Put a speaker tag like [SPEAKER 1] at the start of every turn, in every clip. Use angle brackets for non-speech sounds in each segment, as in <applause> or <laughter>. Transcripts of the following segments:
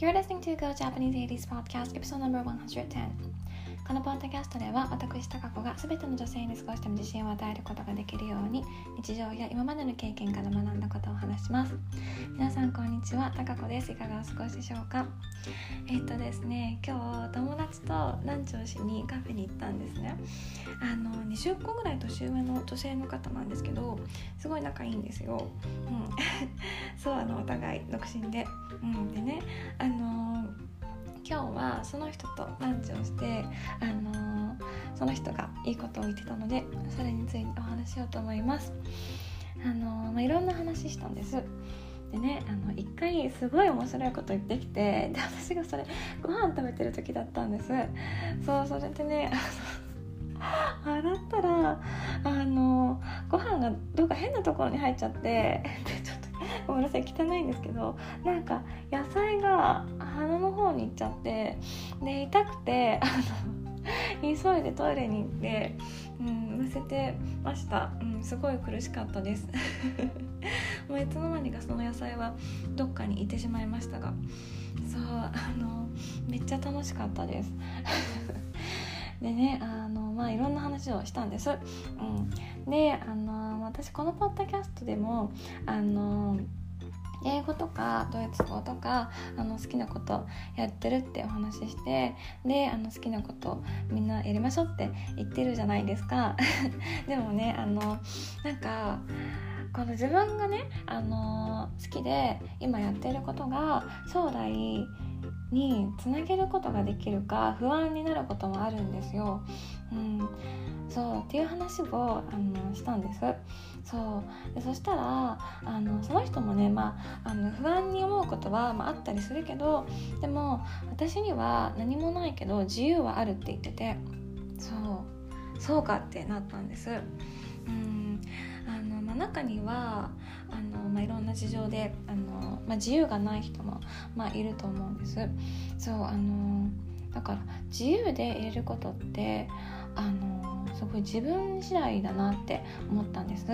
[SPEAKER 1] You're listening to Go Japanese 80s Podcast Episode number 110このポッドキャストでは私タカ子が全ての女性に少しでも自信を与えることができるように日常や今までの経験から学んだことを話します。皆さんこんにちは。タカ子です。いかがお過ごしでしょうか？えっ、とですね今日友達とランチをしにカフェに行ったんですね。あの20個ぐらい年上の女性の方なんですけどすごい仲いいんですよ、うん、<laughs> そうあのお互い独身で、うん、でねあの今日はその人とランチをして、あの、その人がいいことを言ってたのでそれについてお話しようと思います。あの、まあ、いろんな話したんです。でねあの一回すごい面白いこと言ってきてで私がそれご飯食べてる時だったんです。そうそれでね洗ったらあのご飯がどうか変なところに入っちゃってでちょっとごめんなさい汚いんですけどなんか野菜が鼻の方に行っちゃってで痛くてあの急いでトイレに行って、うん、むせてました、うん、すごい苦しかったです。<laughs> もういつの間にかその野菜はどっかにいてしまいましたが。そうあのめっちゃ楽しかったです。<laughs> でねあのまあいろんな話をしたんです、うん、であの私このポッドキャストでもあの英語とかドイツ語とかあの好きなことやってるってお話ししてであの好きなことみんなやりましょうって言ってるじゃないですか <laughs> でもねあのなんかこの自分がね、あの好きで今やってることが将来につなげることができるか不安になることもあるんですよ。うん、そうっていう話をあのしたんです。そうでそしたらあのその人もね、まあ、あの不安に思うことは、まあ、あったりするけどでも私には何もないけど自由はあるって言っててそうそうかってなったんです。うんあのまあ、中にはあの、まあ、いろんな事情であの、まあ、自由がない人も、まあ、いると思うんです。そうあのだから自由でいれることってあのすごい自分次第だなって思ったんです、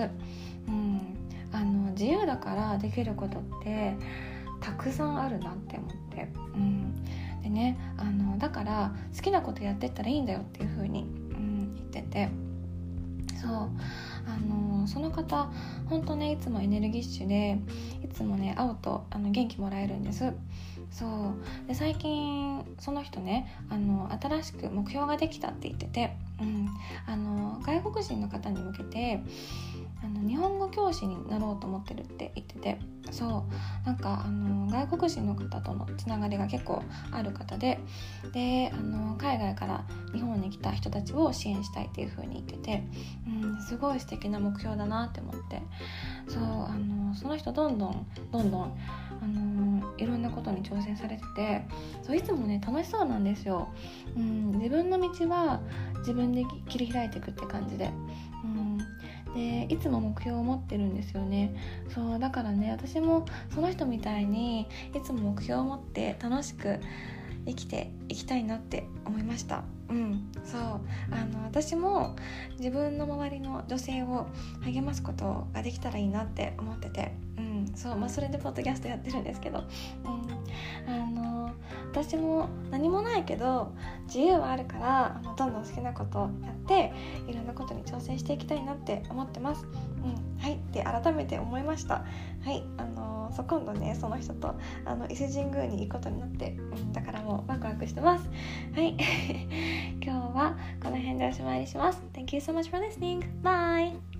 [SPEAKER 1] うん、あの自由だからできることってたくさんあるなって思って、うん、でねあのだから好きなことやってったらいいんだよっていう風に、うん、言ってて。そう。あのその方本当ねいつもエネルギッシュでいつもね会うとあの元気もらえるんです。そう。で最近その人ねあの新しく目標ができたって言ってて、うん、あの外国人の方に向けてあの日本語教師になろうと思ってるって言っててそうなんかあの外国人の方とのつながりが結構ある方でであの海外から日本に来た人たちを支援したいっていう風に言ってて、うん、すごい素敵な目標だなって思って。そうあのその人どんどんどんどんあのいろんなことに挑戦されててそういつもね楽しそうなんですよ、うん、自分の道は自分で切り開いていくって感じで、うん、でいつも目標を持ってるんですよね。そうだからね私もその人みたいにいつも目標を持って楽しく生きていきたいなって思いました。うんそうあの私も自分の周りの女性を励ますことができたらいいなって思ってて。そうまあそれでポッドキャストやってるんですけど。うん。あの私も何もないけど自由はあるからあのどんどん好きなことやっていろんなことに挑戦していきたいなって思ってます。うん。はい。って改めて思いました。はい。あのそう今度ねその人とあの伊勢神宮に行くことになって、うん、だからもうワクワクしてます。はい。<laughs> 今日はこの辺でおしまいにします。Thank you so much for listening. Bye.